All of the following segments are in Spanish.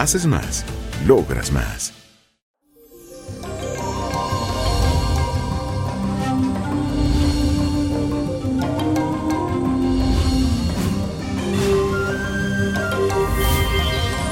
Haces más, logras más.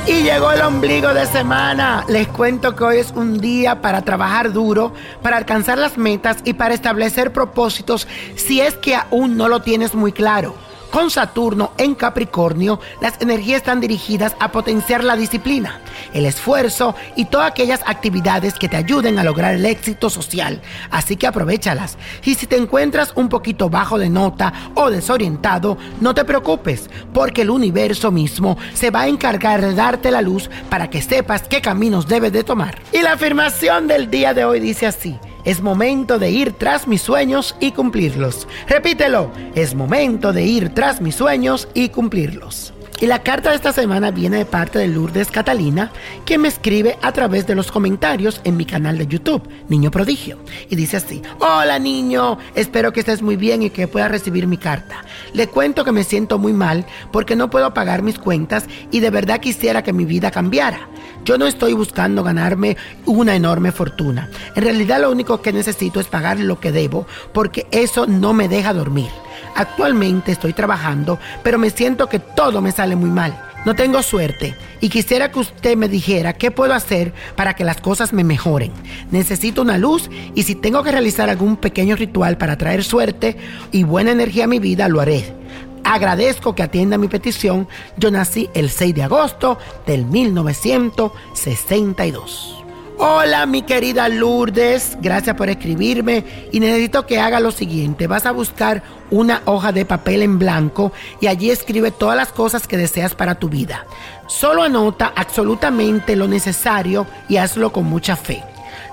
Y llegó el ombligo de semana. Les cuento que hoy es un día para trabajar duro, para alcanzar las metas y para establecer propósitos si es que aún no lo tienes muy claro. Con Saturno en Capricornio, las energías están dirigidas a potenciar la disciplina, el esfuerzo y todas aquellas actividades que te ayuden a lograr el éxito social. Así que aprovechalas. Y si te encuentras un poquito bajo de nota o desorientado, no te preocupes, porque el universo mismo se va a encargar de darte la luz para que sepas qué caminos debes de tomar. Y la afirmación del día de hoy dice así. Es momento de ir tras mis sueños y cumplirlos. Repítelo, es momento de ir tras mis sueños y cumplirlos. Y la carta de esta semana viene de parte de Lourdes Catalina, que me escribe a través de los comentarios en mi canal de YouTube, Niño Prodigio. Y dice así, hola niño, espero que estés muy bien y que puedas recibir mi carta. Le cuento que me siento muy mal porque no puedo pagar mis cuentas y de verdad quisiera que mi vida cambiara. Yo no estoy buscando ganarme una enorme fortuna. En realidad lo único que necesito es pagar lo que debo porque eso no me deja dormir. Actualmente estoy trabajando, pero me siento que todo me sale muy mal. No tengo suerte y quisiera que usted me dijera qué puedo hacer para que las cosas me mejoren. Necesito una luz y si tengo que realizar algún pequeño ritual para traer suerte y buena energía a mi vida, lo haré. Agradezco que atienda mi petición. Yo nací el 6 de agosto del 1962. Hola mi querida Lourdes, gracias por escribirme y necesito que haga lo siguiente. Vas a buscar una hoja de papel en blanco y allí escribe todas las cosas que deseas para tu vida. Solo anota absolutamente lo necesario y hazlo con mucha fe.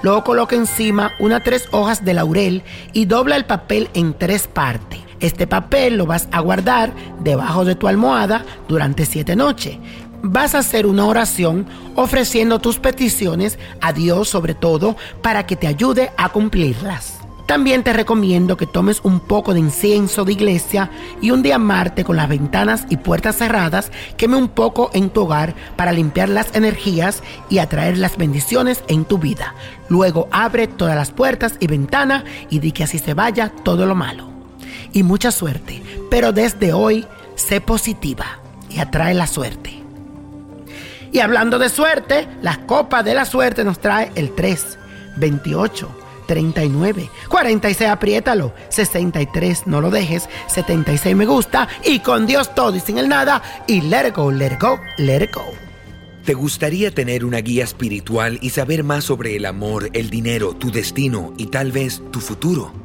Luego coloca encima unas tres hojas de laurel y dobla el papel en tres partes. Este papel lo vas a guardar debajo de tu almohada durante siete noches vas a hacer una oración ofreciendo tus peticiones a Dios sobre todo para que te ayude a cumplirlas. También te recomiendo que tomes un poco de incienso de iglesia y un día Marte con las ventanas y puertas cerradas, queme un poco en tu hogar para limpiar las energías y atraer las bendiciones en tu vida. Luego abre todas las puertas y ventanas y di que así se vaya todo lo malo. Y mucha suerte, pero desde hoy sé positiva y atrae la suerte. Y hablando de suerte, la copa de la suerte nos trae el 3, 28, 39, 46, apriétalo, 63, no lo dejes, 76 me gusta, y con Dios todo y sin el nada, y let it go, let go, let go. ¿Te gustaría tener una guía espiritual y saber más sobre el amor, el dinero, tu destino y tal vez tu futuro?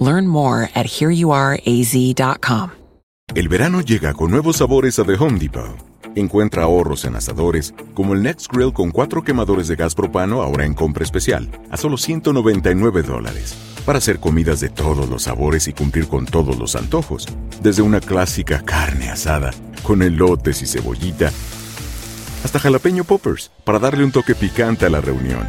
Learn more at hereyouareaz.com. El verano llega con nuevos sabores a The Home Depot. Encuentra ahorros en asadores, como el Next Grill con cuatro quemadores de gas propano ahora en compra especial, a solo 199 dólares. Para hacer comidas de todos los sabores y cumplir con todos los antojos. Desde una clásica carne asada, con elotes y cebollita, hasta jalapeño poppers, para darle un toque picante a la reunión.